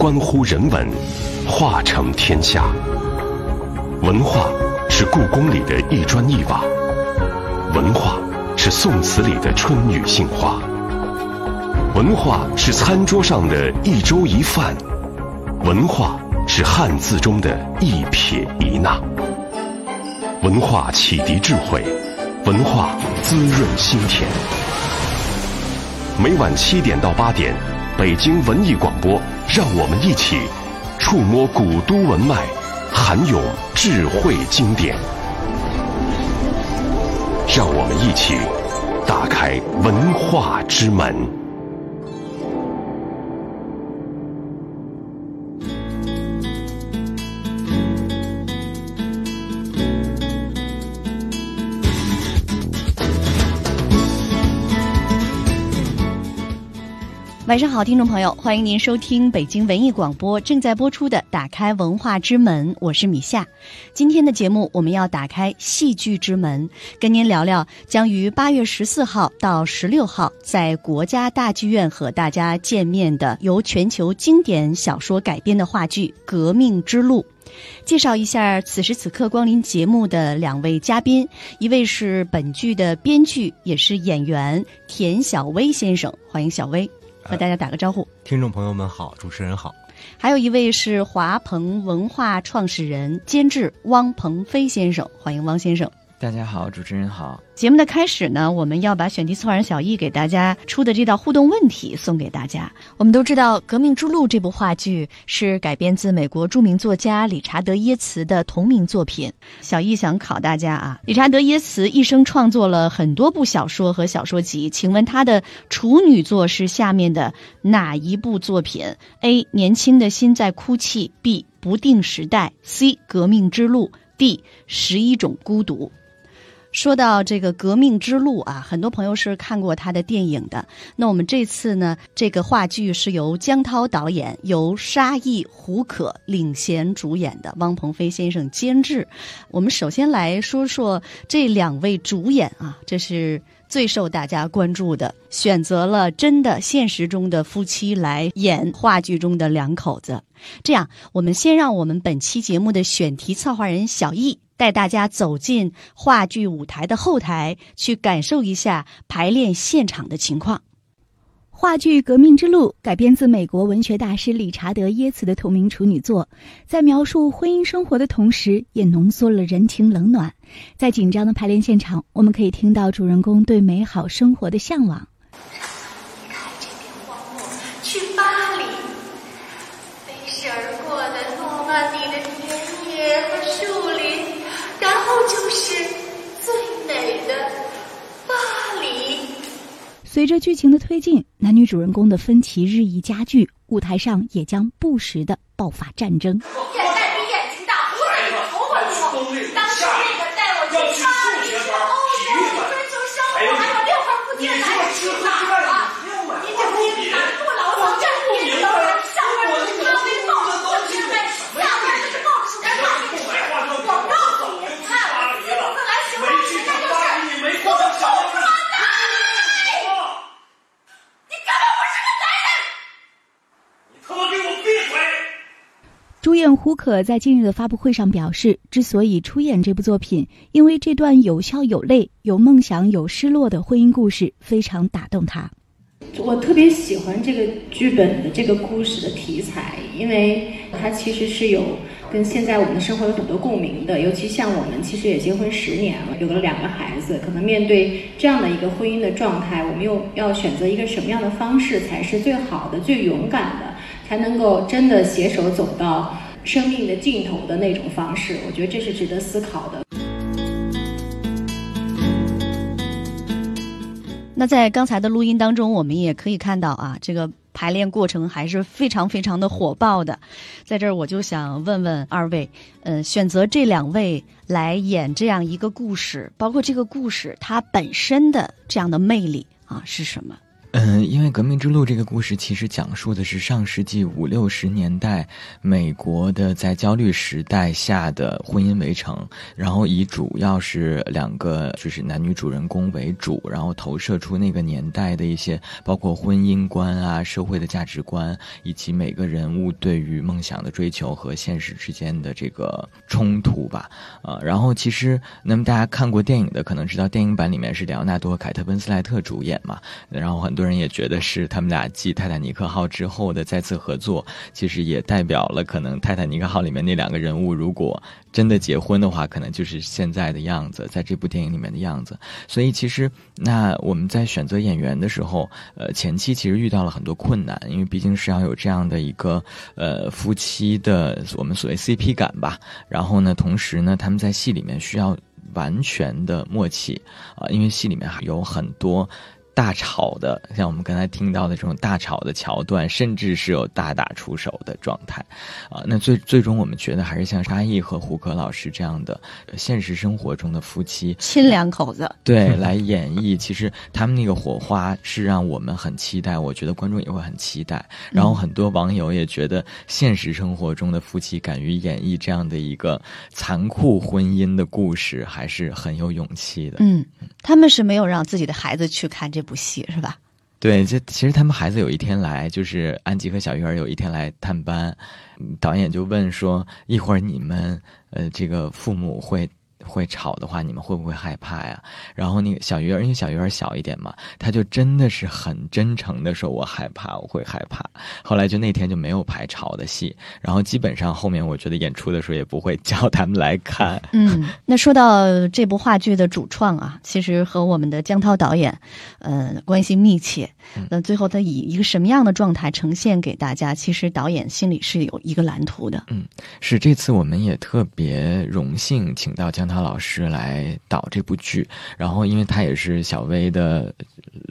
关乎人文，化成天下。文化是故宫里的一砖一瓦，文化是宋词里的春雨杏花，文化是餐桌上的一粥一饭，文化是汉字中的一撇一捺。文化启迪智慧，文化滋润心田。每晚七点到八点，北京文艺广播，让我们一起触摸古都文脉，涵咏智慧经典。让我们一起打开文化之门。晚上好，听众朋友，欢迎您收听北京文艺广播正在播出的《打开文化之门》，我是米夏。今天的节目我们要打开戏剧之门，跟您聊聊将于八月十四号到十六号在国家大剧院和大家见面的由全球经典小说改编的话剧《革命之路》。介绍一下此时此刻光临节目的两位嘉宾，一位是本剧的编剧也是演员田小薇先生，欢迎小薇。和大家打个招呼，听众朋友们好，主持人好。还有一位是华鹏文化创始人、监制汪鹏飞先生，欢迎汪先生。大家好，主持人好。节目的开始呢，我们要把选题策划人小易给大家出的这道互动问题送给大家。我们都知道，《革命之路》这部话剧是改编自美国著名作家理查德·耶茨的同名作品。小易想考大家啊，理查德·耶茨一生创作了很多部小说和小说集，请问他的处女作是下面的哪一部作品？A. 年轻的心在哭泣；B. 不定时代；C. 革命之路；D. 十一种孤独。说到这个革命之路啊，很多朋友是看过他的电影的。那我们这次呢，这个话剧是由江涛导演，由沙溢、胡可领衔主演的，汪鹏飞先生监制。我们首先来说说这两位主演啊，这是最受大家关注的，选择了真的现实中的夫妻来演话剧中的两口子。这样，我们先让我们本期节目的选题策划人小易。带大家走进话剧舞台的后台，去感受一下排练现场的情况。话剧《革命之路》改编自美国文学大师理查德·耶茨的同名处女作，在描述婚姻生活的同时，也浓缩了人情冷暖。在紧张的排练现场，我们可以听到主人公对美好生活的向往。就是最美的巴黎随着剧情的推进，男女主人公的分歧日益加剧，舞台上也将不时的爆发战争。主演胡可在近日的发布会上表示，之所以出演这部作品，因为这段有笑有泪、有梦想有失落的婚姻故事非常打动他。我特别喜欢这个剧本的这个故事的题材，因为它其实是有跟现在我们的生活有很多共鸣的。尤其像我们其实也结婚十年了，有了两个孩子，可能面对这样的一个婚姻的状态，我们又要选择一个什么样的方式才是最好的、最勇敢的？才能够真的携手走到生命的尽头的那种方式，我觉得这是值得思考的。那在刚才的录音当中，我们也可以看到啊，这个排练过程还是非常非常的火爆的。在这儿，我就想问问二位，呃，选择这两位来演这样一个故事，包括这个故事它本身的这样的魅力啊，是什么？嗯，因为《革命之路》这个故事其实讲述的是上世纪五六十年代美国的在焦虑时代下的婚姻围城，然后以主要是两个就是男女主人公为主，然后投射出那个年代的一些包括婚姻观啊、社会的价值观，以及每个人物对于梦想的追求和现实之间的这个冲突吧。啊，然后其实那么大家看过电影的可能知道，电影版里面是里昂纳多·凯特·温斯莱特主演嘛，然后很。多人也觉得是他们俩继《泰坦尼克号》之后的再次合作，其实也代表了可能《泰坦尼克号》里面那两个人物如果真的结婚的话，可能就是现在的样子，在这部电影里面的样子。所以其实那我们在选择演员的时候，呃，前期其实遇到了很多困难，因为毕竟是要有这样的一个呃夫妻的我们所谓 CP 感吧。然后呢，同时呢，他们在戏里面需要完全的默契啊，因为戏里面还有很多。大吵的，像我们刚才听到的这种大吵的桥段，甚至是有大打出手的状态，啊，那最最终我们觉得还是像沙溢和胡可老师这样的现实生活中的夫妻，亲两口子，对，来演绎，其实他们那个火花是让我们很期待，我觉得观众也会很期待。然后很多网友也觉得，现实生活中的夫妻敢于演绎这样的一个残酷婚姻的故事，还是很有勇气的。嗯，他们是没有让自己的孩子去看这。这部戏是吧？对，这其实他们孩子有一天来，就是安吉和小鱼儿有一天来探班，导演就问说：“一会儿你们呃，这个父母会。”会吵的话，你们会不会害怕呀？然后那个小鱼儿，因为小鱼儿小一点嘛，他就真的是很真诚的说：“我害怕，我会害怕。”后来就那天就没有排吵的戏，然后基本上后面我觉得演出的时候也不会叫他们来看。嗯，那说到这部话剧的主创啊，其实和我们的江涛导演，呃，关系密切。那最后他以一个什么样的状态呈现给大家？其实导演心里是有一个蓝图的。嗯，是这次我们也特别荣幸请到江涛老师来导这部剧，然后因为他也是小薇的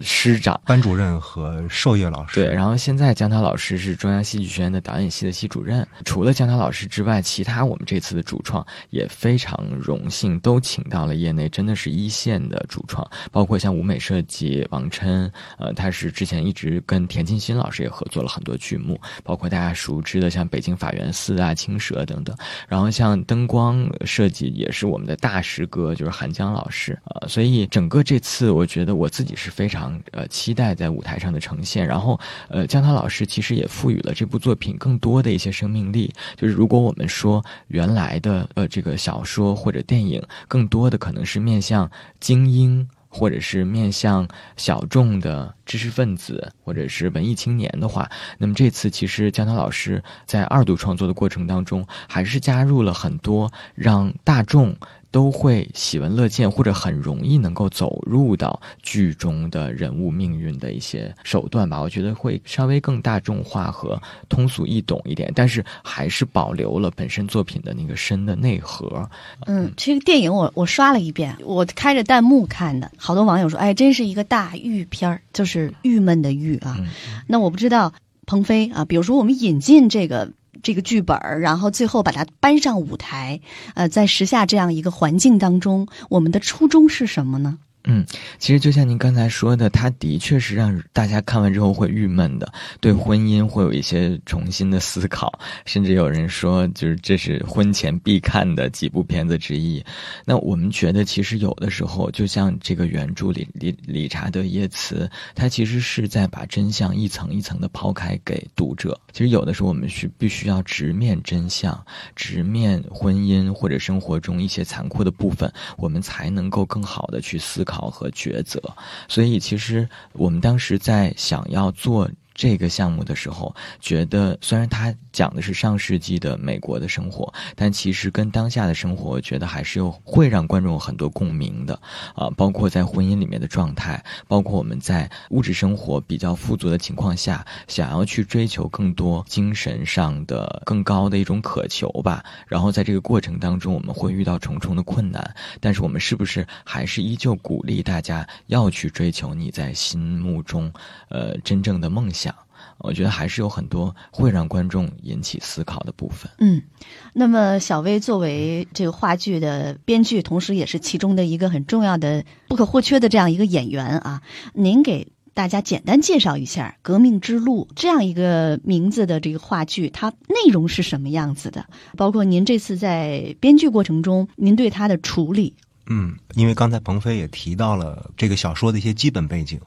师长、班主任和授业老师。对，然后现在江涛老师是中央戏剧学院的导演系的系主任。除了江涛老师之外，其他我们这次的主创也非常荣幸，都请到了业内真的是一线的主创，包括像舞美设计王琛，呃，他是。之前一直跟田沁鑫老师也合作了很多剧目，包括大家熟知的像北京法源寺啊、青蛇等等。然后像灯光设计也是我们的大师哥，就是韩江老师啊。所以整个这次，我觉得我自己是非常呃期待在舞台上的呈现。然后呃，江涛老师其实也赋予了这部作品更多的一些生命力。就是如果我们说原来的呃这个小说或者电影，更多的可能是面向精英。或者是面向小众的知识分子，或者是文艺青年的话，那么这次其实江涛老师在二度创作的过程当中，还是加入了很多让大众。都会喜闻乐见，或者很容易能够走入到剧中的人物命运的一些手段吧。我觉得会稍微更大众化和通俗易懂一点，但是还是保留了本身作品的那个深的内核。嗯，这个电影我我刷了一遍，我开着弹幕看的，好多网友说：“哎，真是一个大郁片儿，就是郁闷的郁啊。”那我不知道鹏飞啊，比如说我们引进这个。这个剧本儿，然后最后把它搬上舞台，呃，在时下这样一个环境当中，我们的初衷是什么呢？嗯，其实就像您刚才说的，它的确是让大家看完之后会郁闷的，对婚姻会有一些重新的思考，甚至有人说，就是这是婚前必看的几部片子之一。那我们觉得，其实有的时候，就像这个原著里理理查德耶茨，他其实是在把真相一层一层的抛开给读者。其实有的时候，我们需必须要直面真相，直面婚姻或者生活中一些残酷的部分，我们才能够更好的去思考。和抉择，所以其实我们当时在想要做。这个项目的时候，觉得虽然它讲的是上世纪的美国的生活，但其实跟当下的生活，我觉得还是有会让观众有很多共鸣的啊。包括在婚姻里面的状态，包括我们在物质生活比较富足的情况下，想要去追求更多精神上的更高的一种渴求吧。然后在这个过程当中，我们会遇到重重的困难，但是我们是不是还是依旧鼓励大家要去追求你在心目中呃真正的梦想？我觉得还是有很多会让观众引起思考的部分。嗯，那么小薇作为这个话剧的编剧，同时也是其中的一个很重要的、不可或缺的这样一个演员啊，您给。大家简单介绍一下《革命之路》这样一个名字的这个话剧，它内容是什么样子的？包括您这次在编剧过程中，您对它的处理。嗯，因为刚才鹏飞也提到了这个小说的一些基本背景。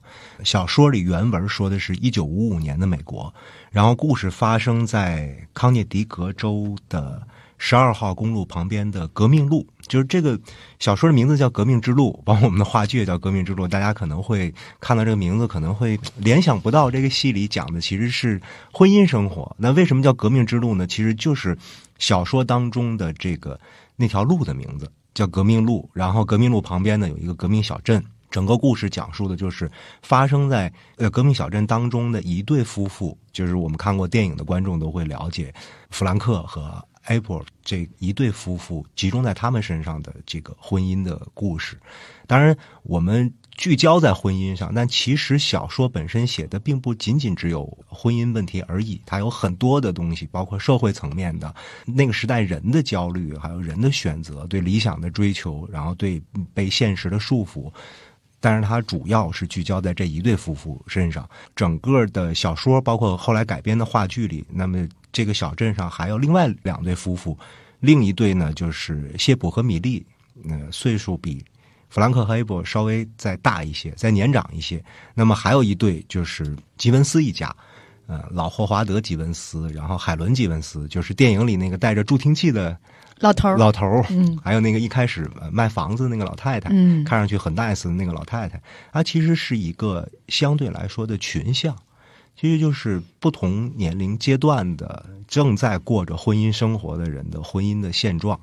小说里原文说的是一九五五年的美国，然后故事发生在康涅狄格州的十二号公路旁边的革命路。就是这个小说的名字叫《革命之路》，包括我们的话剧也叫《革命之路》。大家可能会看到这个名字，可能会联想不到这个戏里讲的其实是婚姻生活。那为什么叫革命之路呢？其实就是小说当中的这个那条路的名字。叫革命路，然后革命路旁边呢有一个革命小镇。整个故事讲述的就是发生在呃革命小镇当中的一对夫妇，就是我们看过电影的观众都会了解，弗兰克和艾珀这一对夫妇集中在他们身上的这个婚姻的故事。当然，我们。聚焦在婚姻上，但其实小说本身写的并不仅仅只有婚姻问题而已，它有很多的东西，包括社会层面的那个时代人的焦虑，还有人的选择，对理想的追求，然后对被现实的束缚。但是它主要是聚焦在这一对夫妇身上。整个的小说，包括后来改编的话剧里，那么这个小镇上还有另外两对夫妇，另一对呢就是谢普和米莉，呃，岁数比。弗兰克和艾伯稍微再大一些，再年长一些。那么还有一对就是吉文斯一家，呃，老霍华德·吉文斯，然后海伦·吉文斯，就是电影里那个带着助听器的老头儿，老头儿。嗯，还有那个一开始卖房子那个老太太，嗯，看上去很 nice 的那个老太太，她其实是一个相对来说的群像，其实就是不同年龄阶段的正在过着婚姻生活的人的婚姻的现状。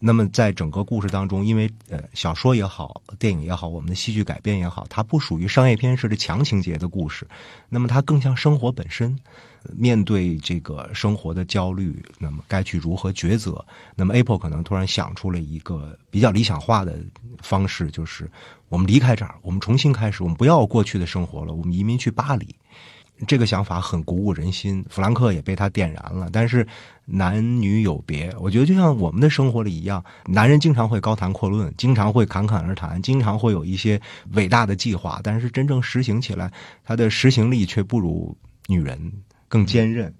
那么，在整个故事当中，因为呃，小说也好，电影也好，我们的戏剧改编也好，它不属于商业片式的强情节的故事，那么它更像生活本身。面对这个生活的焦虑，那么该去如何抉择？那么 Apple 可能突然想出了一个比较理想化的方式，就是我们离开这儿，我们重新开始，我们不要过去的生活了，我们移民去巴黎。这个想法很鼓舞人心，弗兰克也被他点燃了。但是男女有别，我觉得就像我们的生活里一样，男人经常会高谈阔论，经常会侃侃而谈，经常会有一些伟大的计划，但是真正实行起来，他的实行力却不如女人更坚韧。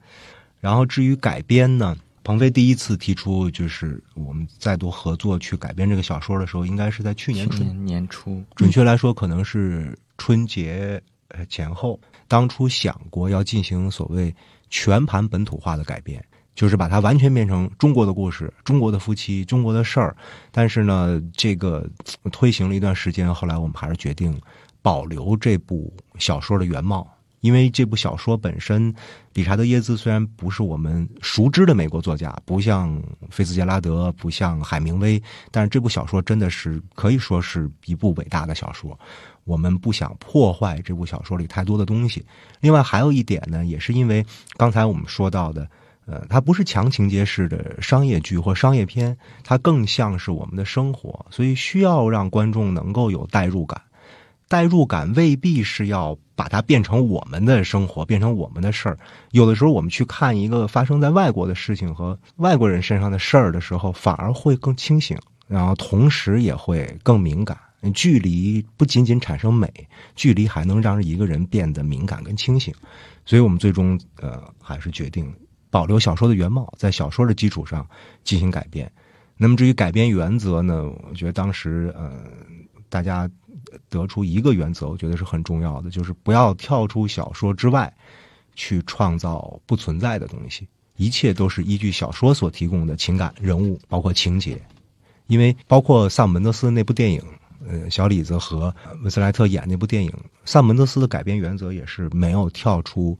然后至于改编呢，鹏飞第一次提出就是我们再度合作去改编这个小说的时候，应该是在去年春年初，准确来说可能是春节前后。当初想过要进行所谓全盘本土化的改变，就是把它完全变成中国的故事、中国的夫妻、中国的事儿。但是呢，这个推行了一段时间，后来我们还是决定保留这部小说的原貌，因为这部小说本身，理查德耶兹虽然不是我们熟知的美国作家，不像菲茨杰拉德，不像海明威，但是这部小说真的是可以说是一部伟大的小说。我们不想破坏这部小说里太多的东西。另外还有一点呢，也是因为刚才我们说到的，呃，它不是强情节式的商业剧或商业片，它更像是我们的生活，所以需要让观众能够有代入感。代入感未必是要把它变成我们的生活，变成我们的事儿。有的时候我们去看一个发生在外国的事情和外国人身上的事儿的时候，反而会更清醒，然后同时也会更敏感。距离不仅仅产生美，距离还能让一个人变得敏感跟清醒，所以我们最终呃还是决定保留小说的原貌，在小说的基础上进行改编。那么至于改编原则呢，我觉得当时呃大家得出一个原则，我觉得是很重要的，就是不要跳出小说之外去创造不存在的东西，一切都是依据小说所提供的情感、人物，包括情节，因为包括萨姆门德斯那部电影。呃，小李子和温斯莱特演那部电影，萨姆门德斯的改编原则也是没有跳出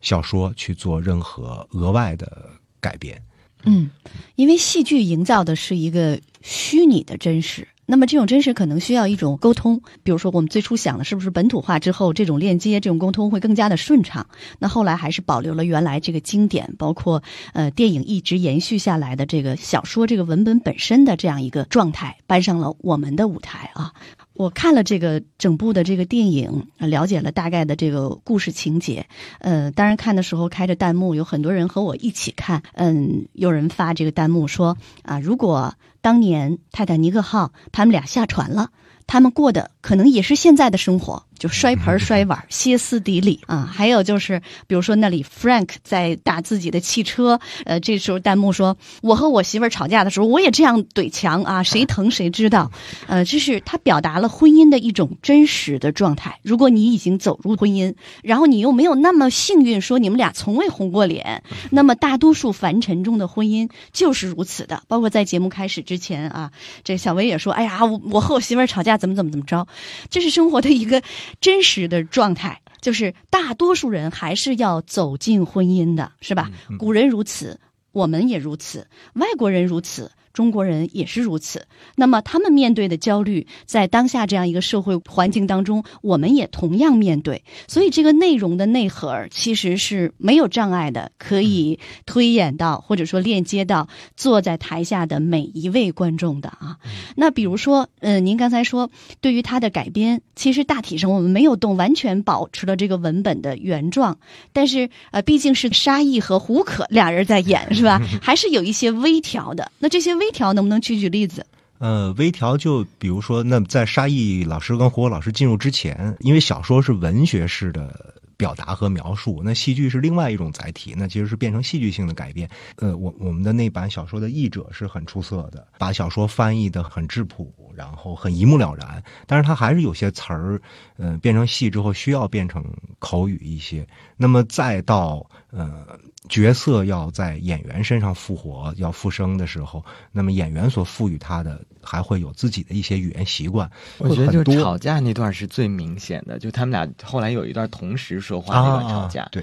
小说去做任何额外的改编。嗯，因为戏剧营造的是一个虚拟的真实。那么这种真实可能需要一种沟通，比如说我们最初想的是不是本土化之后这种链接、这种沟通会更加的顺畅？那后来还是保留了原来这个经典，包括呃电影一直延续下来的这个小说这个文本本身的这样一个状态，搬上了我们的舞台啊。我看了这个整部的这个电影，了解了大概的这个故事情节。呃，当然看的时候开着弹幕，有很多人和我一起看。嗯，有人发这个弹幕说啊，如果当年泰坦尼克号他们俩下船了，他们过的可能也是现在的生活。就摔盆摔碗，歇斯底里啊。还有就是，比如说那里 Frank 在打自己的汽车，呃，这时候弹幕说：“我和我媳妇儿吵架的时候，我也这样怼墙啊，谁疼谁知道。”呃，这是他表达了婚姻的一种真实的状态。如果你已经走入婚姻，然后你又没有那么幸运，说你们俩从未红过脸，那么大多数凡尘中的婚姻就是如此的。包括在节目开始之前啊，这小薇也说：“哎呀，我我和我媳妇儿吵架，怎么怎么怎么着。”这是生活的一个。真实的状态就是，大多数人还是要走进婚姻的，是吧？古人如此，我们也如此，外国人如此。中国人也是如此。那么他们面对的焦虑，在当下这样一个社会环境当中，我们也同样面对。所以这个内容的内核其实是没有障碍的，可以推演到或者说链接到坐在台下的每一位观众的啊。那比如说，嗯，您刚才说对于他的改编，其实大体上我们没有动，完全保持了这个文本的原状。但是呃，毕竟是沙溢和胡可俩人在演，是吧？还是有一些微调的。那这些微调能不能举举例子？呃，微调就比如说，那在沙溢老师跟胡老师进入之前，因为小说是文学式的表达和描述，那戏剧是另外一种载体，那其实是变成戏剧性的改编。呃，我我们的那版小说的译者是很出色的，把小说翻译的很质朴，然后很一目了然。但是他还是有些词儿，呃，变成戏之后需要变成口语一些。那么再到呃。角色要在演员身上复活、要复生的时候，那么演员所赋予他的还会有自己的一些语言习惯。我觉得就吵架那段是最明显的，就他们俩后来有一段同时说话那段吵架。对，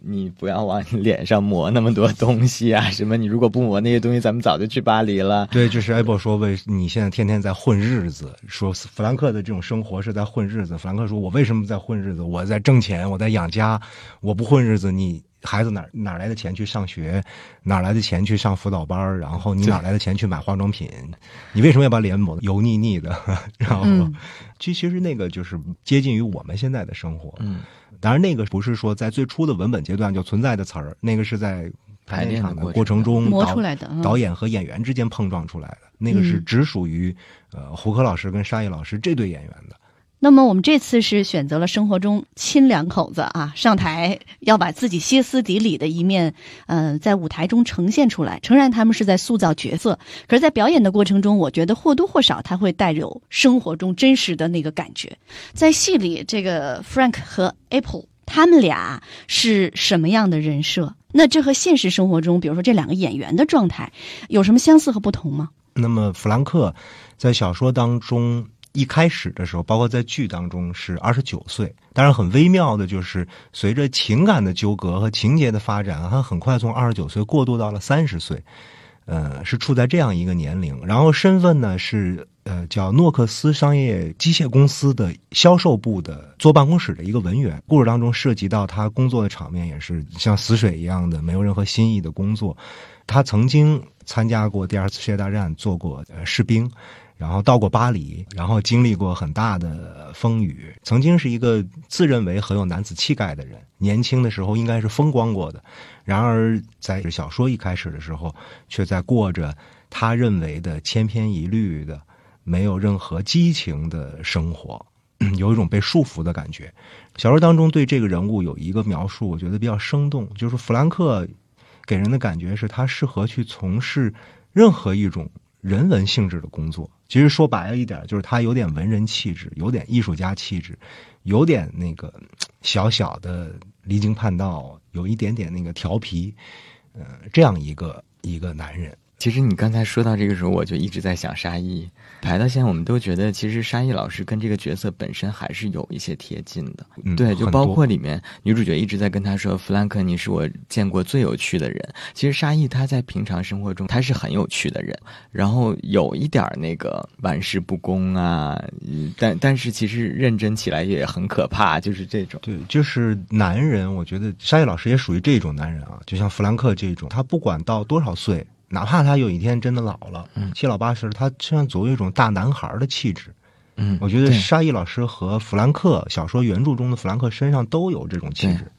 你不要往你脸上抹那么多东西啊！什么？你如果不抹那些东西，咱们早就去巴黎了。对，就是艾博说，为你现在天天在混日子，说弗兰克的这种生活是在混日子。弗兰克说：“我为什么在混日子？我在挣钱，我在养家，我不混日子，你。”孩子哪哪来的钱去上学？哪来的钱去上辅导班？然后你哪来的钱去买化妆品？你为什么要把脸抹油腻腻的？然后，其其实那个就是接近于我们现在的生活。嗯，当然那个不是说在最初的文本阶段就存在的词儿，那个是在排练的过程中磨出来的，导演和演员之间碰撞出来的。那个是只属于呃胡可老师跟沙溢老师这对演员的。那么我们这次是选择了生活中亲两口子啊，上台要把自己歇斯底里的一面，嗯，在舞台中呈现出来。诚然，他们是在塑造角色，可是，在表演的过程中，我觉得或多或少他会带有生活中真实的那个感觉。在戏里，这个 Frank 和 Apple 他们俩是什么样的人设？那这和现实生活中，比如说这两个演员的状态，有什么相似和不同吗？那么弗兰克在小说当中。一开始的时候，包括在剧当中是二十九岁，当然很微妙的，就是随着情感的纠葛和情节的发展，他很快从二十九岁过渡到了三十岁，呃，是处在这样一个年龄。然后身份呢是呃叫诺克斯商业机械公司的销售部的坐办公室的一个文员。故事当中涉及到他工作的场面也是像死水一样的，没有任何新意的工作。他曾经参加过第二次世界大战，做过呃士兵。然后到过巴黎，然后经历过很大的风雨，曾经是一个自认为很有男子气概的人，年轻的时候应该是风光过的。然而在小说一开始的时候，却在过着他认为的千篇一律的、没有任何激情的生活，有一种被束缚的感觉。小说当中对这个人物有一个描述，我觉得比较生动，就是弗兰克给人的感觉是他适合去从事任何一种人文性质的工作。其实说白了一点，就是他有点文人气质，有点艺术家气质，有点那个小小的离经叛道，有一点点那个调皮，呃，这样一个一个男人。其实你刚才说到这个时候，我就一直在想沙溢。排到现在，我们都觉得其实沙溢老师跟这个角色本身还是有一些贴近的。对，就包括里面女主角一直在跟他说：“弗兰克，你是我见过最有趣的人。”其实沙溢他在平常生活中他是很有趣的人，然后有一点那个玩世不恭啊，但但是其实认真起来也很可怕，就是这种。对，就是男人，我觉得沙溢老师也属于这种男人啊，就像弗兰克这种，他不管到多少岁。哪怕他有一天真的老了，七老八十，他身上总有一种大男孩的气质。嗯，我觉得沙溢老师和弗兰克小说原著中的弗兰克身上都有这种气质。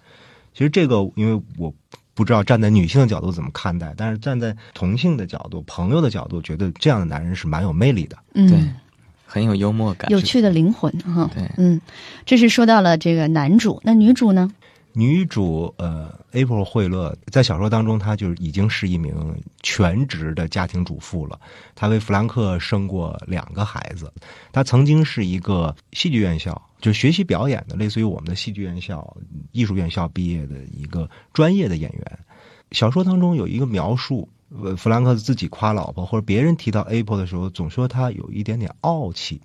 其实这个，因为我不知道站在女性的角度怎么看待，但是站在同性的角度、朋友的角度，觉得这样的男人是蛮有魅力的。嗯，很有幽默感，有趣的灵魂哈。对，嗯，这是说到了这个男主，那女主呢？女主呃，April 惠勒在小说当中，她就已经是一名全职的家庭主妇了。她为弗兰克生过两个孩子。她曾经是一个戏剧院校，就学习表演的，类似于我们的戏剧院校、艺术院校毕业的一个专业的演员。小说当中有一个描述，呃，弗兰克自己夸老婆，或者别人提到 April 的时候，总说她有一点点傲气。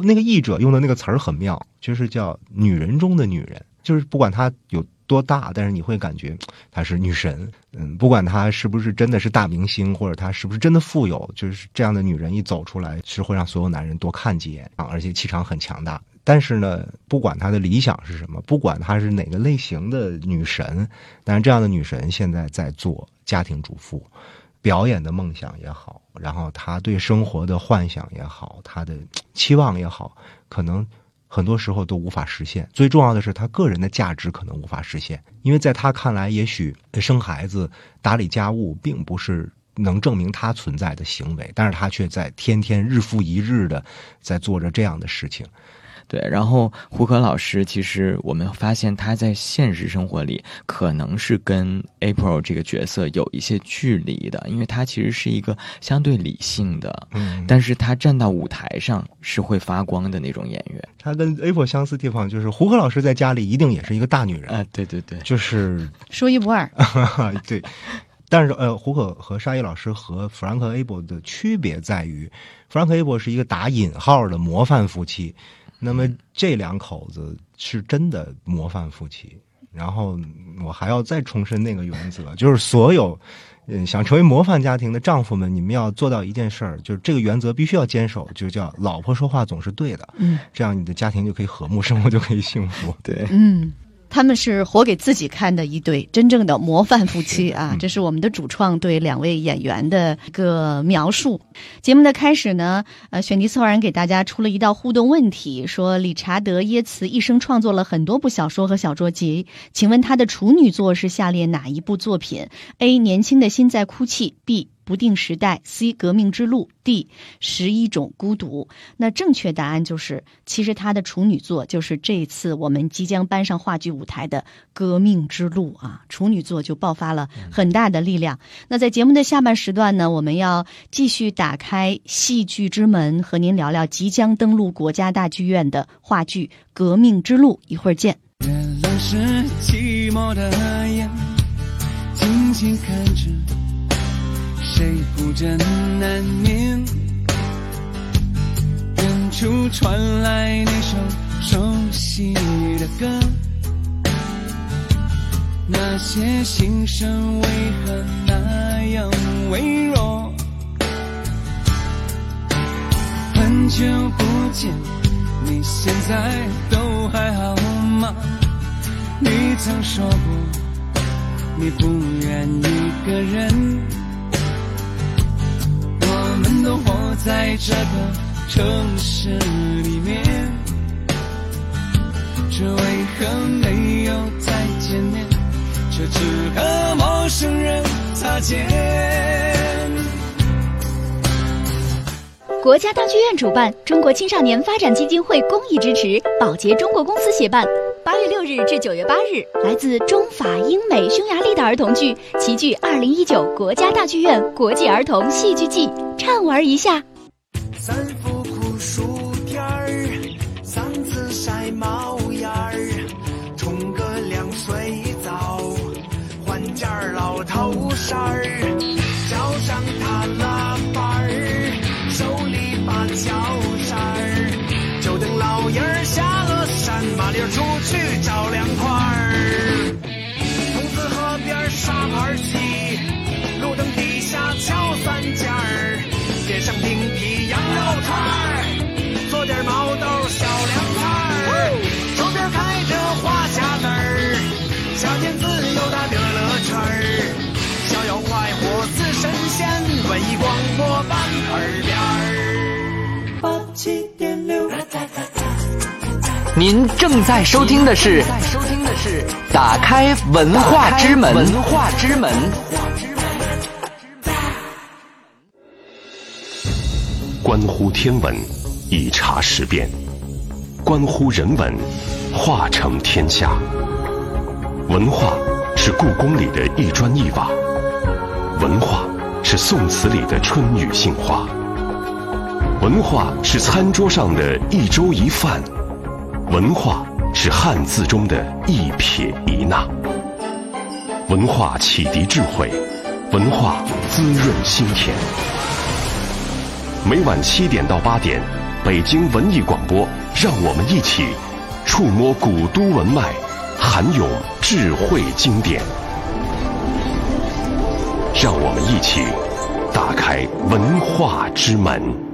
那个译者用的那个词儿很妙，就是叫“女人中的女人”。就是不管她有多大，但是你会感觉她是女神。嗯，不管她是不是真的是大明星，或者她是不是真的富有，就是这样的女人一走出来，是会让所有男人多看几眼啊，而且气场很强大。但是呢，不管她的理想是什么，不管她是哪个类型的女神，但是这样的女神现在在做家庭主妇，表演的梦想也好，然后她对生活的幻想也好，她的期望也好，可能。很多时候都无法实现。最重要的是，他个人的价值可能无法实现，因为在他看来，也许生孩子、打理家务并不是能证明他存在的行为，但是他却在天天日复一日的在做着这样的事情。对，然后胡可老师，其实我们发现他在现实生活里可能是跟 April 这个角色有一些距离的，因为他其实是一个相对理性的，嗯，但是他站到舞台上是会发光的那种演员。他跟 April 相似地方就是胡可老师在家里一定也是一个大女人啊，对对对，就是说一不二，对。但是呃，胡可和沙溢老师和弗兰克 April 的区别在于，弗兰克 April 是一个打引号的模范夫妻。那么这两口子是真的模范夫妻，然后我还要再重申那个原则，就是所有嗯想成为模范家庭的丈夫们，你们要做到一件事儿，就是这个原则必须要坚守，就叫老婆说话总是对的，嗯，这样你的家庭就可以和睦，生活就可以幸福，对，嗯。他们是活给自己看的一对真正的模范夫妻啊！这是我们的主创对两位演员的一个描述。节目的开始呢，呃，选题策划人给大家出了一道互动问题，说理查德耶茨一生创作了很多部小说和小说集，请问他的处女作是下列哪一部作品？A. 年轻的心在哭泣。B. 不定时代，C 革命之路，D 十一种孤独。那正确答案就是，其实他的处女作就是这次我们即将搬上话剧舞台的《革命之路》啊，处女作就爆发了很大的力量。那在节目的下半时段呢，我们要继续打开戏剧之门，和您聊聊即将登陆国家大剧院的话剧《革命之路》。一会儿见。是寂寞的眼，静静看着。谁不真难眠？远处传来那首熟悉的歌，那些心声为何那样微弱？很久不见，你现在都还好吗？你曾说过，你不愿一个人。都活在这个城市里面，却为何没有再见面？却只和陌生人擦肩。国家大剧院主办，中国青少年发展基金会公益支持，宝洁中国公司协办。八月六日至九月八日，来自中法英美匈牙利的儿童剧齐聚二零一九国家大剧院国际儿童戏剧季，畅玩一下。三伏酷暑天儿，嗓子晒冒烟儿，冲个凉水澡，换件老头衫儿，麻溜出去找凉快儿。筒子河边沙盘棋，路灯底下敲三尖儿，街上冰皮羊肉串儿，做点毛豆您正在收听的是《打开文化之门》。文化之门，关乎天文，以察时变，关乎人文，化成天下。文化是故宫里的一砖一瓦，文化是宋词里的春雨杏花，文化是餐桌上的一粥一饭，文化是汉字中的一撇一捺。文化启迪智慧，文化滋润心田。每晚七点到八点，北京文艺广播，让我们一起触摸古都文脉，涵咏智慧经典。让我们一起打开文化之门。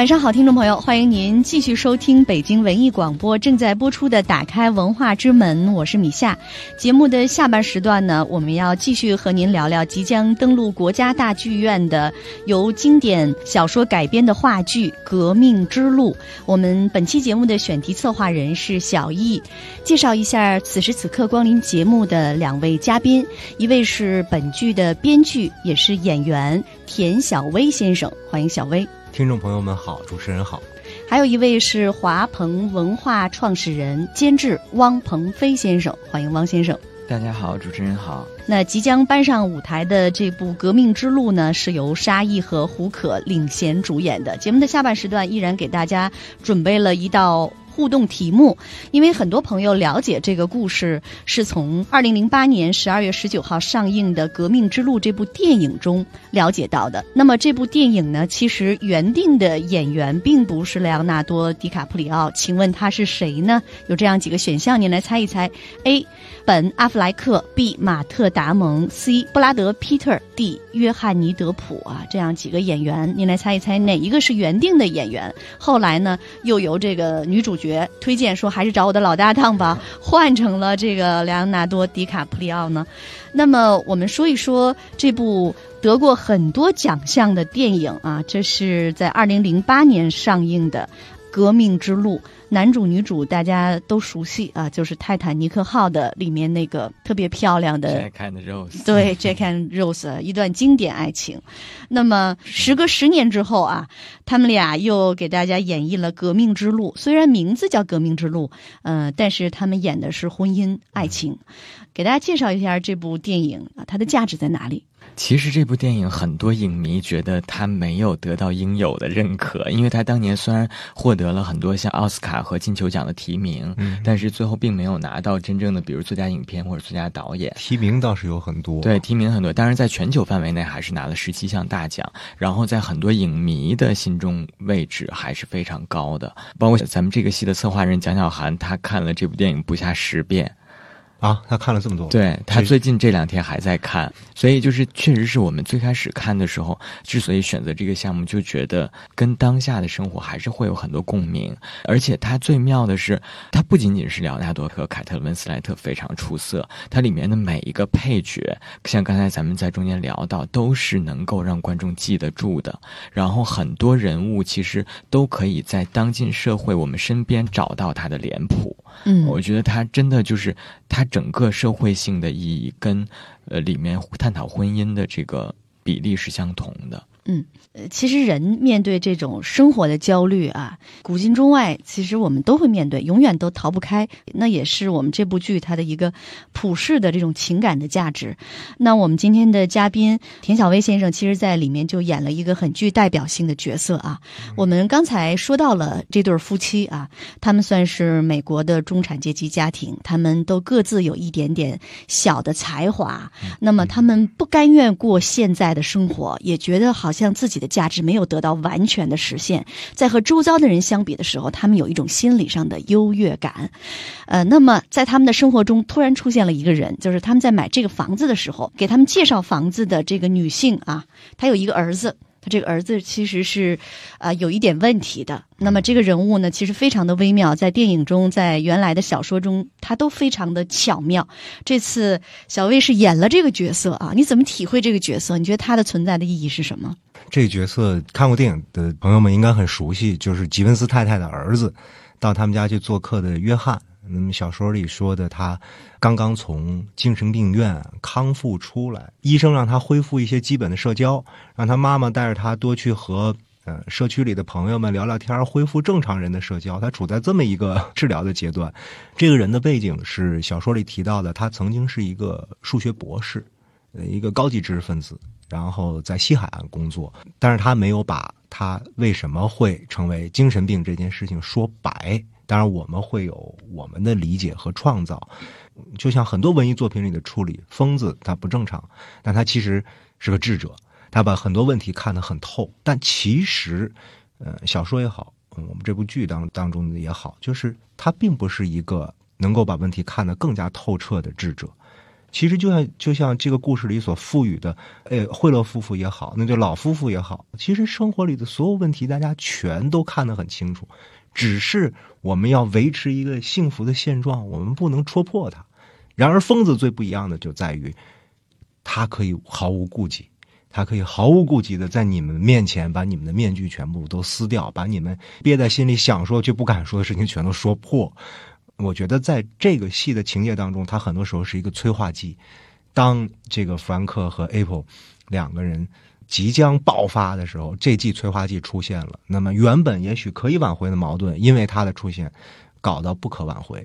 晚上好，听众朋友，欢迎您继续收听北京文艺广播正在播出的《打开文化之门》，我是米夏。节目的下半时段呢，我们要继续和您聊聊即将登陆国家大剧院的由经典小说改编的话剧《革命之路》。我们本期节目的选题策划人是小易，介绍一下此时此刻光临节目的两位嘉宾，一位是本剧的编剧，也是演员田小薇先生，欢迎小薇。听众朋友们好，主持人好。还有一位是华鹏文化创始人、监制汪鹏飞先生，欢迎汪先生。大家好，主持人好。那即将搬上舞台的这部《革命之路》呢，是由沙溢和胡可领衔主演的。节目的下半时段依然给大家准备了一道。互动题目，因为很多朋友了解这个故事是从二零零八年十二月十九号上映的《革命之路》这部电影中了解到的。那么这部电影呢，其实原定的演员并不是莱昂纳多·迪卡普里奥，请问他是谁呢？有这样几个选项，您来猜一猜：A. 本·阿弗莱克，B. 马特·达蒙，C. 布拉德·皮特，D. 约翰尼·德普啊，这样几个演员，您来猜一猜哪一个是原定的演员？后来呢，又由这个女主角推荐说，还是找我的老搭档吧，换成了这个莱昂纳多·迪卡普里奥呢。那么我们说一说这部得过很多奖项的电影啊，这是在二零零八年上映的《革命之路》。男主女主大家都熟悉啊，就是泰坦尼克号的里面那个特别漂亮的 Jack and Rose，对 Jack and Rose 一段经典爱情。那么时隔十年之后啊，他们俩又给大家演绎了《革命之路》，虽然名字叫《革命之路》，呃，但是他们演的是婚姻爱情。给大家介绍一下这部电影啊，它的价值在哪里？其实这部电影很多影迷觉得他没有得到应有的认可，因为他当年虽然获得了很多像奥斯卡和金球奖的提名，但是最后并没有拿到真正的比如最佳影片或者最佳导演。提名倒是有很多，对，提名很多，当然在全球范围内还是拿了十七项大奖，然后在很多影迷的心中位置还是非常高的。包括咱们这个戏的策划人蒋小涵，他看了这部电影不下十遍。啊，他看了这么多，对他最近这两天还在看，所以就是确实是我们最开始看的时候，之所以选择这个项目，就觉得跟当下的生活还是会有很多共鸣。而且它最妙的是，它不仅仅是辽纳多和凯特温斯莱特非常出色，它里面的每一个配角，像刚才咱们在中间聊到，都是能够让观众记得住的。然后很多人物其实都可以在当今社会我们身边找到他的脸谱。嗯，我觉得他真的就是它整个社会性的意义跟呃里面探讨婚姻的这个比例是相同的。嗯，呃，其实人面对这种生活的焦虑啊，古今中外，其实我们都会面对，永远都逃不开。那也是我们这部剧它的一个普世的这种情感的价值。那我们今天的嘉宾田小薇先生，其实在里面就演了一个很具代表性的角色啊。我们刚才说到了这对夫妻啊，他们算是美国的中产阶级家庭，他们都各自有一点点小的才华。那么他们不甘愿过现在的生活，也觉得好好像自己的价值没有得到完全的实现，在和周遭的人相比的时候，他们有一种心理上的优越感。呃，那么在他们的生活中突然出现了一个人，就是他们在买这个房子的时候，给他们介绍房子的这个女性啊，她有一个儿子。他这个儿子其实是，啊，有一点问题的。那么这个人物呢，其实非常的微妙，在电影中，在原来的小说中，他都非常的巧妙。这次小魏是演了这个角色啊，你怎么体会这个角色？你觉得他的存在的意义是什么？这个角色看过电影的朋友们应该很熟悉，就是吉文斯太太的儿子，到他们家去做客的约翰。那么小说里说的，他刚刚从精神病院康复出来，医生让他恢复一些基本的社交，让他妈妈带着他多去和呃社区里的朋友们聊聊天，恢复正常人的社交。他处在这么一个治疗的阶段。这个人的背景是小说里提到的，他曾经是一个数学博士，呃，一个高级知识分子，然后在西海岸工作，但是他没有把他为什么会成为精神病这件事情说白。当然，我们会有我们的理解和创造，就像很多文艺作品里的处理，疯子他不正常，但他其实是个智者，他把很多问题看得很透。但其实，呃，小说也好，我们这部剧当当中的也好，就是他并不是一个能够把问题看得更加透彻的智者。其实就像就像这个故事里所赋予的，呃，惠勒夫妇也好，那就老夫妇也好，其实生活里的所有问题，大家全都看得很清楚。只是我们要维持一个幸福的现状，我们不能戳破它。然而，疯子最不一样的就在于，他可以毫无顾忌，他可以毫无顾忌的在你们面前把你们的面具全部都撕掉，把你们憋在心里想说却不敢说的事情全都说破。我觉得在这个戏的情节当中，他很多时候是一个催化剂。当这个弗兰克和 Apple 两个人。即将爆发的时候，这剂催化剂出现了。那么原本也许可以挽回的矛盾，因为它的出现，搞到不可挽回。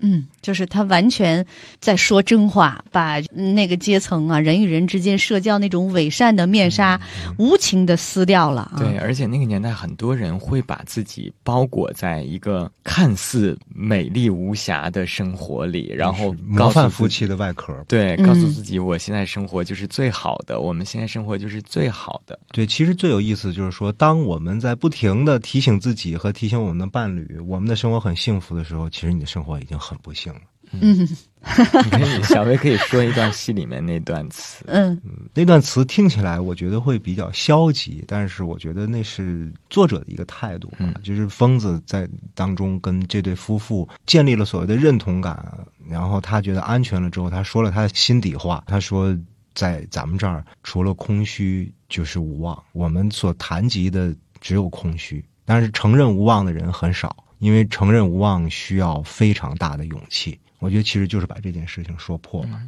嗯，就是他完全在说真话，把那个阶层啊，人与人之间社交那种伪善的面纱，无情的撕掉了。对，而且那个年代很多人会把自己包裹在一个看似美丽无瑕的生活里，然后模范夫妻的外壳。对，告诉自己我现在生活就是最好的，我们现在生活就是最好的。对，其实最有意思就是说，当我们在不停的提醒自己和提醒我们的伴侣，我们的生活很幸福的时候，其实你的生活已经。很不幸了。嗯，可以，小薇可以说一段戏里面那段词。嗯，那段词听起来我觉得会比较消极，但是我觉得那是作者的一个态度。嗯，就是疯子在当中跟这对夫妇建立了所谓的认同感，然后他觉得安全了之后，他说了他的心底话。他说，在咱们这儿，除了空虚就是无望。我们所谈及的只有空虚，但是承认无望的人很少。因为承认无望需要非常大的勇气，我觉得其实就是把这件事情说破了。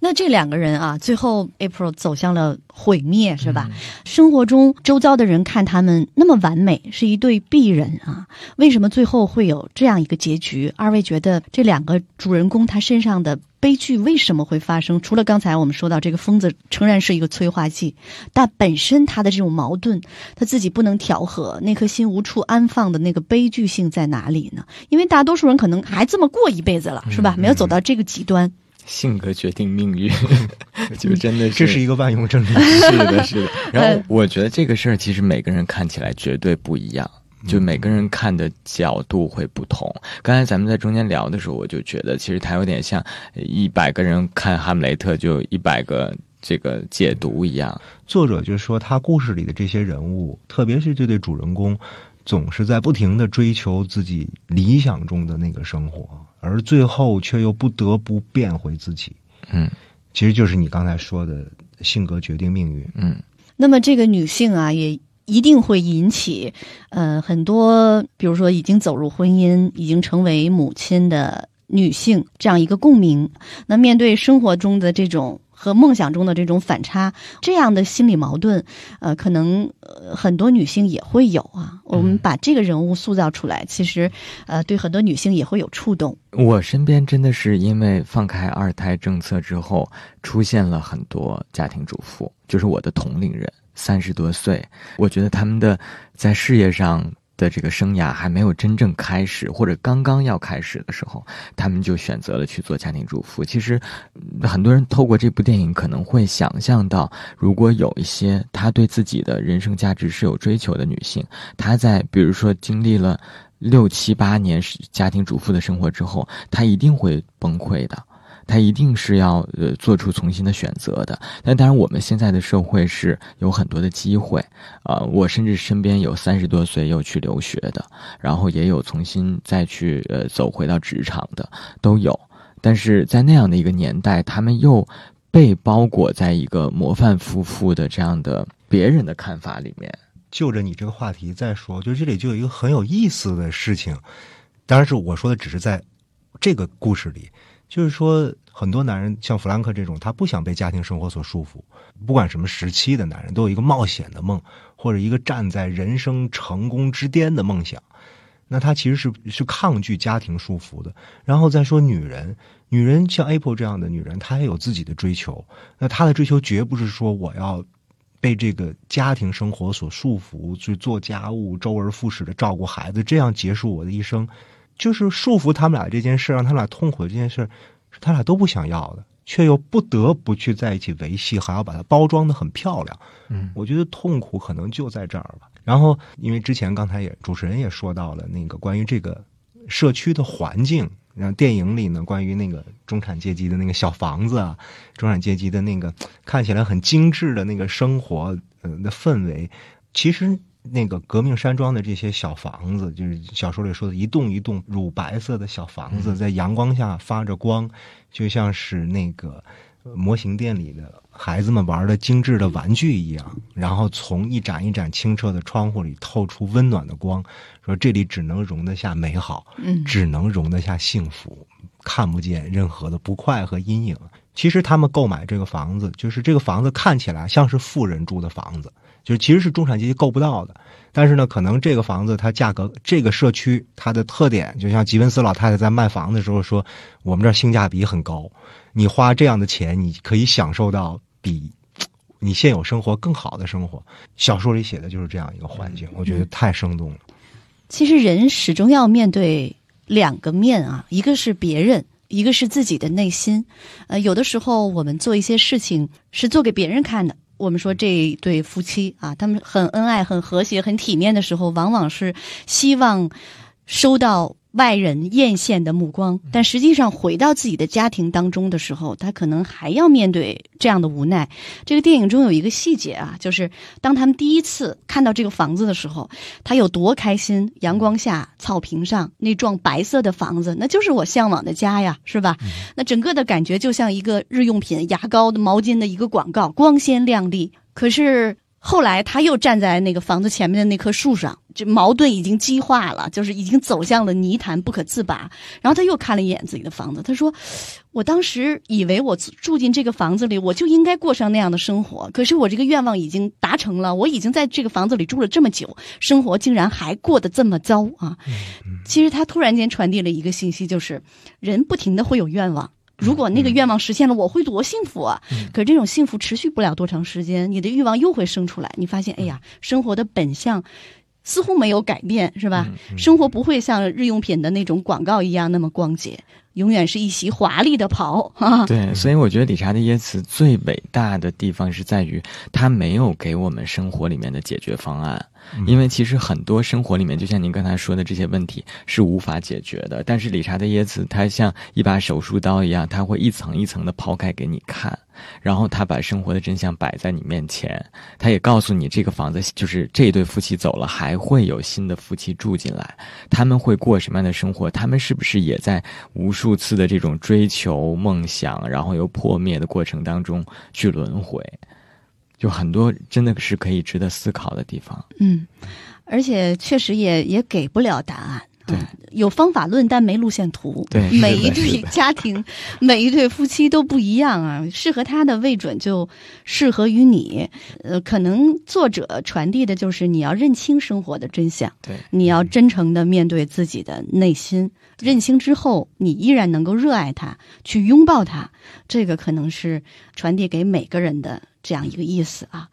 那这两个人啊，最后 April 走向了毁灭，是吧？生活中周遭的人看他们那么完美，是一对璧人啊，为什么最后会有这样一个结局？二位觉得这两个主人公他身上的悲剧为什么会发生？除了刚才我们说到这个疯子诚然是一个催化剂，但本身他的这种矛盾，他自己不能调和，那颗心无处安放的那个悲剧性在哪里呢？因为大多数人可能还这么过一辈子了，是吧？没有走到这个极端。性格决定命运，就真的是这是一个万用真理。是的，是的。然后我觉得这个事儿其实每个人看起来绝对不一样，就每个人看的角度会不同。刚才咱们在中间聊的时候，我就觉得其实他有点像一百个人看《哈姆雷特》就一百个这个解读一样。作者就是说，他故事里的这些人物，特别是这对主人公，总是在不停的追求自己理想中的那个生活。而最后却又不得不变回自己，嗯，其实就是你刚才说的性格决定命运，嗯。那么这个女性啊，也一定会引起，呃，很多，比如说已经走入婚姻、已经成为母亲的女性这样一个共鸣。那面对生活中的这种。和梦想中的这种反差，这样的心理矛盾，呃，可能很多女性也会有啊。我们把这个人物塑造出来，其实，呃，对很多女性也会有触动。我身边真的是因为放开二胎政策之后，出现了很多家庭主妇，就是我的同龄人，三十多岁，我觉得他们的在事业上。的这个生涯还没有真正开始，或者刚刚要开始的时候，他们就选择了去做家庭主妇。其实，很多人透过这部电影可能会想象到，如果有一些她对自己的人生价值是有追求的女性，她在比如说经历了六七八年家庭主妇的生活之后，她一定会崩溃的。他一定是要呃做出重新的选择的。但当然，我们现在的社会是有很多的机会啊、我甚至身边有三十多岁又去留学的，然后也有重新再去呃走回到职场的，都有。但是在那样的一个年代，他们又被包裹在一个模范夫妇的这样的别人的看法里面。就着你这个话题再说，就这里就有一个很有意思的事情，当然是我说的，只是在这个故事里，就是说很多男人像弗兰克这种，他不想被家庭生活所束缚，不管什么时期的男人，都有一个冒险的梦，或者一个站在人生成功之巅的梦想。那他其实是是抗拒家庭束缚的。然后再说女人，女人像 April 这样的女人，她也有自己的追求。那她的追求绝不是说我要被这个家庭生活所束缚，去做家务、周而复始的照顾孩子，这样结束我的一生。就是束缚他们俩这件事，让他们俩痛苦的这件事，是他俩都不想要的，却又不得不去在一起维系，还要把它包装的很漂亮。嗯，我觉得痛苦可能就在这儿吧。然后，因为之前刚才也主持人也说到了那个关于这个社区的环境，然后电影里呢，关于那个中产阶级的那个小房子啊，中产阶级的那个看起来很精致的那个生活呃的氛围，其实那个革命山庄的这些小房子，就是小说里说的一栋一栋乳白色的小房子，在阳光下发着光，就像是那个呃模型店里的孩子们玩的精致的玩具一样。然后从一盏一盏清澈的窗户里透出温暖的光，说这里只能容得下美好，嗯只能容得下幸福，看不见任何的不快和阴影。其实他们购买这个房子，就是这个房子看起来像是富人住的房子，就是其实是中产阶级够不到的。但是呢，可能这个房子它价格，这个社区它的特点，就像吉文斯老太太在卖房的时候说，我们这儿性价比很高，你花这样的钱，你可以享受到比你现有生活更好的生活。小说里写的就是这样一个环境，我觉得太生动了。其实人始终要面对两个面啊，一个是别人，一个是自己的内心。呃，有的时候我们做一些事情是做给别人看的。我们说这一对夫妻啊，他们很恩爱、很和谐、很体面的时候，往往是希望收到外人艳羡的目光，但实际上回到自己的家庭当中的时候，他可能还要面对这样的无奈。这个电影中有一个细节啊，就是当他们第一次看到这个房子的时候，他有多开心！阳光下，草坪上那幢白色的房子，那就是我向往的家呀，是吧？那整个的感觉就像一个日用品、牙膏的、毛巾的一个广告，光鲜亮丽。可是后来他又站在那个房子前面的那棵树上，这矛盾已经激化了，就是已经走向了泥潭不可自拔。然后他又看了一眼自己的房子，他说：“我当时以为我住进这个房子里，我就应该过上那样的生活。可是我这个愿望已经达成了，我已经在这个房子里住了这么久，生活竟然还过得这么糟啊！”其实他突然间传递了一个信息，就是人不停的会有愿望。如果那个愿望实现了，我会多幸福啊！可是这种幸福持续不了多长时间，你的欲望又会生出来。你发现，哎呀，生活的本相似乎没有改变，是吧？生活不会像日用品的那种广告一样那么光洁，永远是一袭华丽的袍啊！对，所以我觉得理查德耶茨最伟大的地方是在于他没有给我们生活里面的解决方案。因为其实很多生活里面，就像您刚才说的这些问题是无法解决的。但是理查德耶茨他像一把手术刀一样，他会一层一层的抛开给你看，然后他把生活的真相摆在你面前。他也告诉你，这个房子就是这一对夫妻走了，还会有新的夫妻住进来，他们会过什么样的生活？他们是不是也在无数次的这种追求梦想，然后又破灭的过程当中去轮回？就很多真的是可以值得思考的地方。嗯，而且确实也也给不了答案。对啊有方法论，但没路线图。对每一对家庭，每一对夫妻都不一样啊，适合他的未准就适合于你。呃，可能作者传递的就是你要认清生活的真相，对，你要真诚的面对自己的内心。认清之后，你依然能够热爱它，去拥抱它，这个可能是传递给每个人的这样一个意思啊。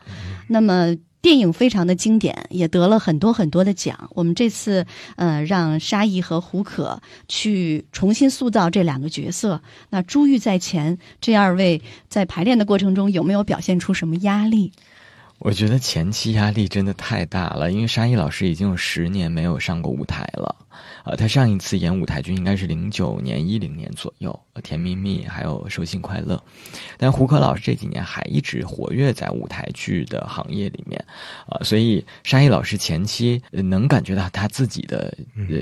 那么。电影非常的经典，也得了很多很多的奖。我们这次呃让沙溢和胡可去重新塑造这两个角色。那珠玉在前，这二位在排练的过程中有没有表现出什么压力？我觉得前期压力真的太大了，因为沙溢老师已经有十年没有上过舞台了。呃，他上一次演舞台剧应该是零九年、一零年左右，《甜蜜蜜》还有《手心快乐》。但胡可老师这几年还一直活跃在舞台剧的行业里面，啊，所以沙溢老师前期能感觉到他自己的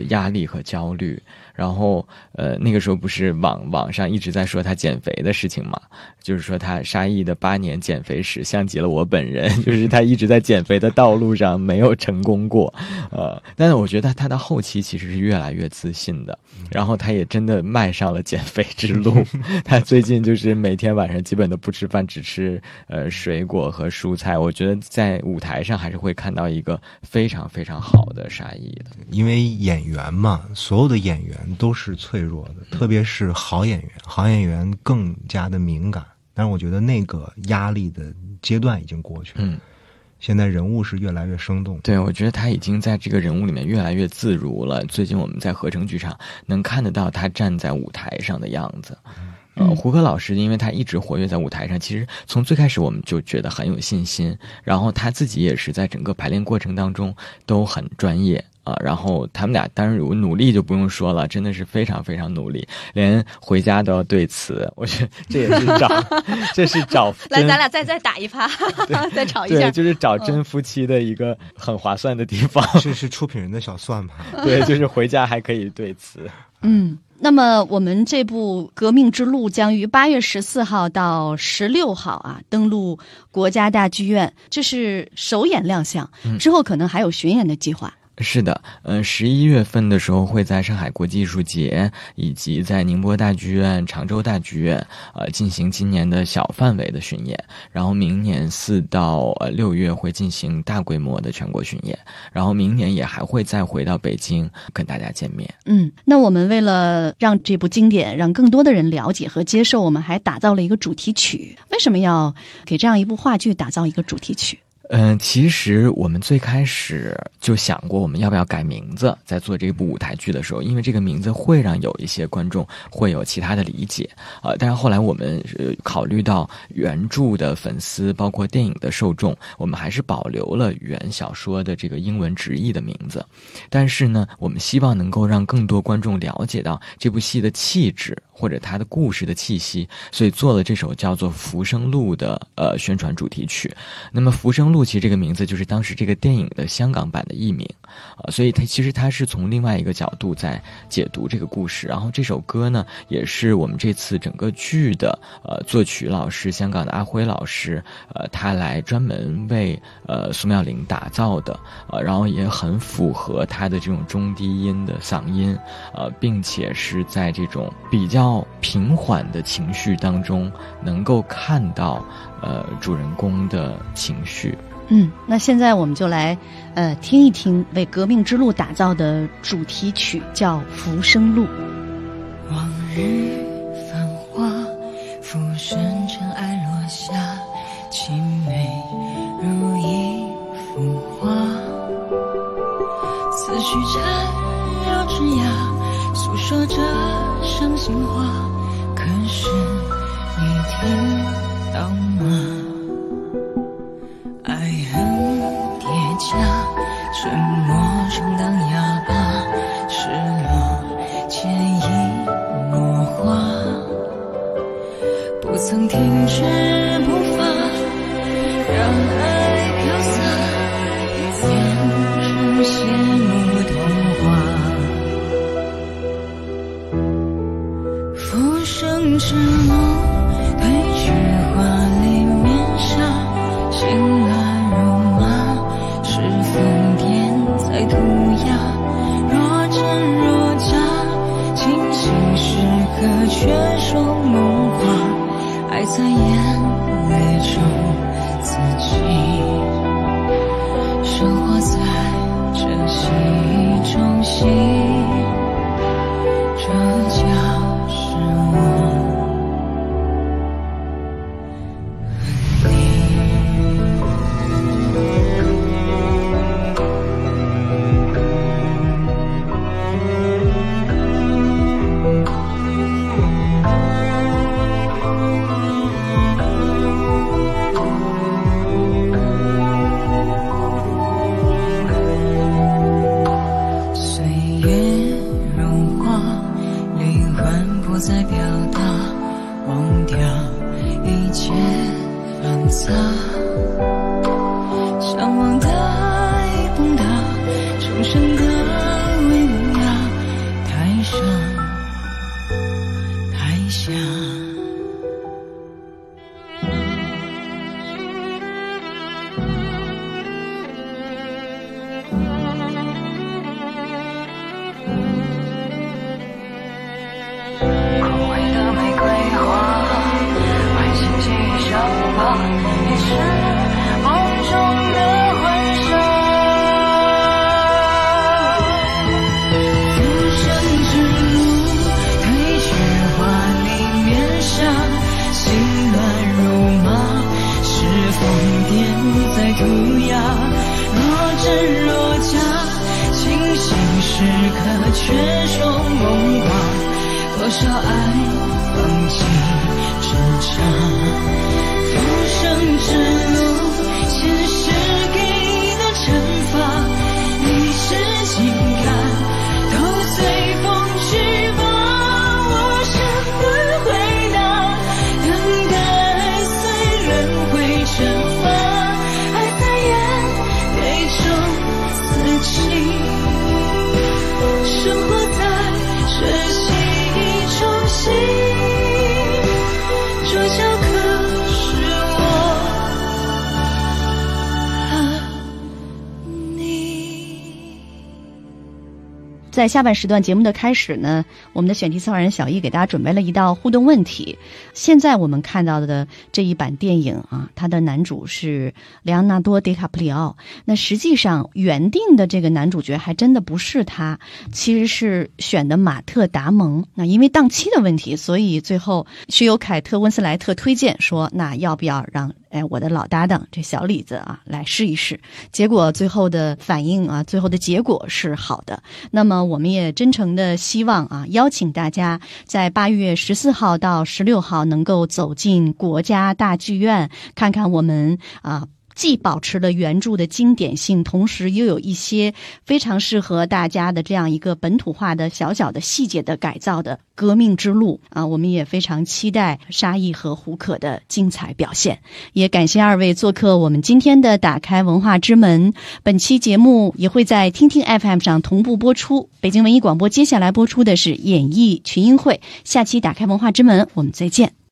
压力和焦虑。然后，呃，那个时候不是网网上一直在说他减肥的事情嘛？就是说他沙溢的八年减肥史像极了我本人，就是他一直在减肥的道路上没有成功过，呃，但是我觉得他的后期其实是越来越自信的，然后他也真的迈上了减肥之路。他最近就是每天晚上基本都不吃饭，只吃呃水果和蔬菜。我觉得在舞台上还是会看到一个非常非常好的沙溢的，因为演员嘛，所有的演员。都是脆弱的，特别是好演员，好演员更加的敏感。但是我觉得那个压力的阶段已经过去了。嗯，现在人物是越来越生动。对，我觉得他已经在这个人物里面越来越自如了。最近我们在合成剧场能看得到他站在舞台上的样子。呃，胡歌老师因为他一直活跃在舞台上，其实从最开始我们就觉得很有信心。然后他自己也是在整个排练过程当中都很专业。啊，然后他们俩当然努力就不用说了，真的是非常非常努力，连回家都要对词。我觉得这也是找，这是找。来，咱俩再再打一趴，再吵 一下。对，就是找真夫妻的一个很划算的地方。这是出品人的小算盘。对，就是回家还可以对词。嗯，那么我们这部《革命之路》将于八月十四号到十六号啊登陆国家大剧院，这是首演亮相，之后可能还有巡演的计划。是的，嗯，十一月份的时候会在上海国际艺术节以及在宁波大剧院、常州大剧院，呃，进行今年的小范围的巡演。然后明年四到六月会进行大规模的全国巡演。然后明年也还会再回到北京跟大家见面。嗯，那我们为了让这部经典让更多的人了解和接受，我们还打造了一个主题曲。为什么要给这样一部话剧打造一个主题曲？嗯，其实我们最开始就想过，我们要不要改名字，在做这部舞台剧的时候，因为这个名字会让有一些观众会有其他的理解啊。但是后来我们考虑到原著的粉丝，包括电影的受众，我们还是保留了原小说的这个英文直译的名字。但是呢，我们希望能够让更多观众了解到这部戏的气质。或者他的故事的气息，所以做了这首叫做《浮生录》的呃宣传主题曲。那么《浮生露琪这个名字就是当时这个电影的香港版的译名。啊，所以它其实它是从另外一个角度在解读这个故事。然后这首歌呢，也是我们这次整个剧的呃作曲老师香港的阿辉老师呃他来专门为呃苏妙玲打造的呃，然后也很符合他的这种中低音的嗓音呃，并且是在这种比较。平缓的情绪当中，能够看到呃主人公的情绪。嗯，那现在我们就来呃听一听为《革命之路》打造的主题曲，叫《浮生路》。往日繁华，浮生尘埃落下，凄美如一幅画。思绪缠绕枝桠，诉说着。伤心话，可是你听到吗？家，沉默充当哑巴，失落潜移默化，不曾停止在下半时段节目的开始呢，我们的选题策划人小易给大家准备了一道互动问题。现在我们看到的这一版电影啊，它的男主是莱昂纳多·迪卡普里奥。那实际上原定的这个男主角还真的不是他，其实是选的马特·达蒙。那因为档期的问题，所以最后是由凯特·温斯莱特推荐说，那要不要让哎我的老搭档这小李子啊来试一试？结果最后的反应啊，最后的结果是好的。那么我们也真诚的希望啊，邀请大家在八月十四号到十六号能够走进国家大剧院，看看我们啊。既保持了原著的经典性，同时又有一些非常适合大家的这样一个本土化的小小的细节的改造的革命之路啊！我们也非常期待沙溢和胡可的精彩表现，也感谢二位做客我们今天的打开文化之门。本期节目也会在听听 FM 上同步播出。北京文艺广播接下来播出的是演艺群英会，下期打开文化之门，我们再见。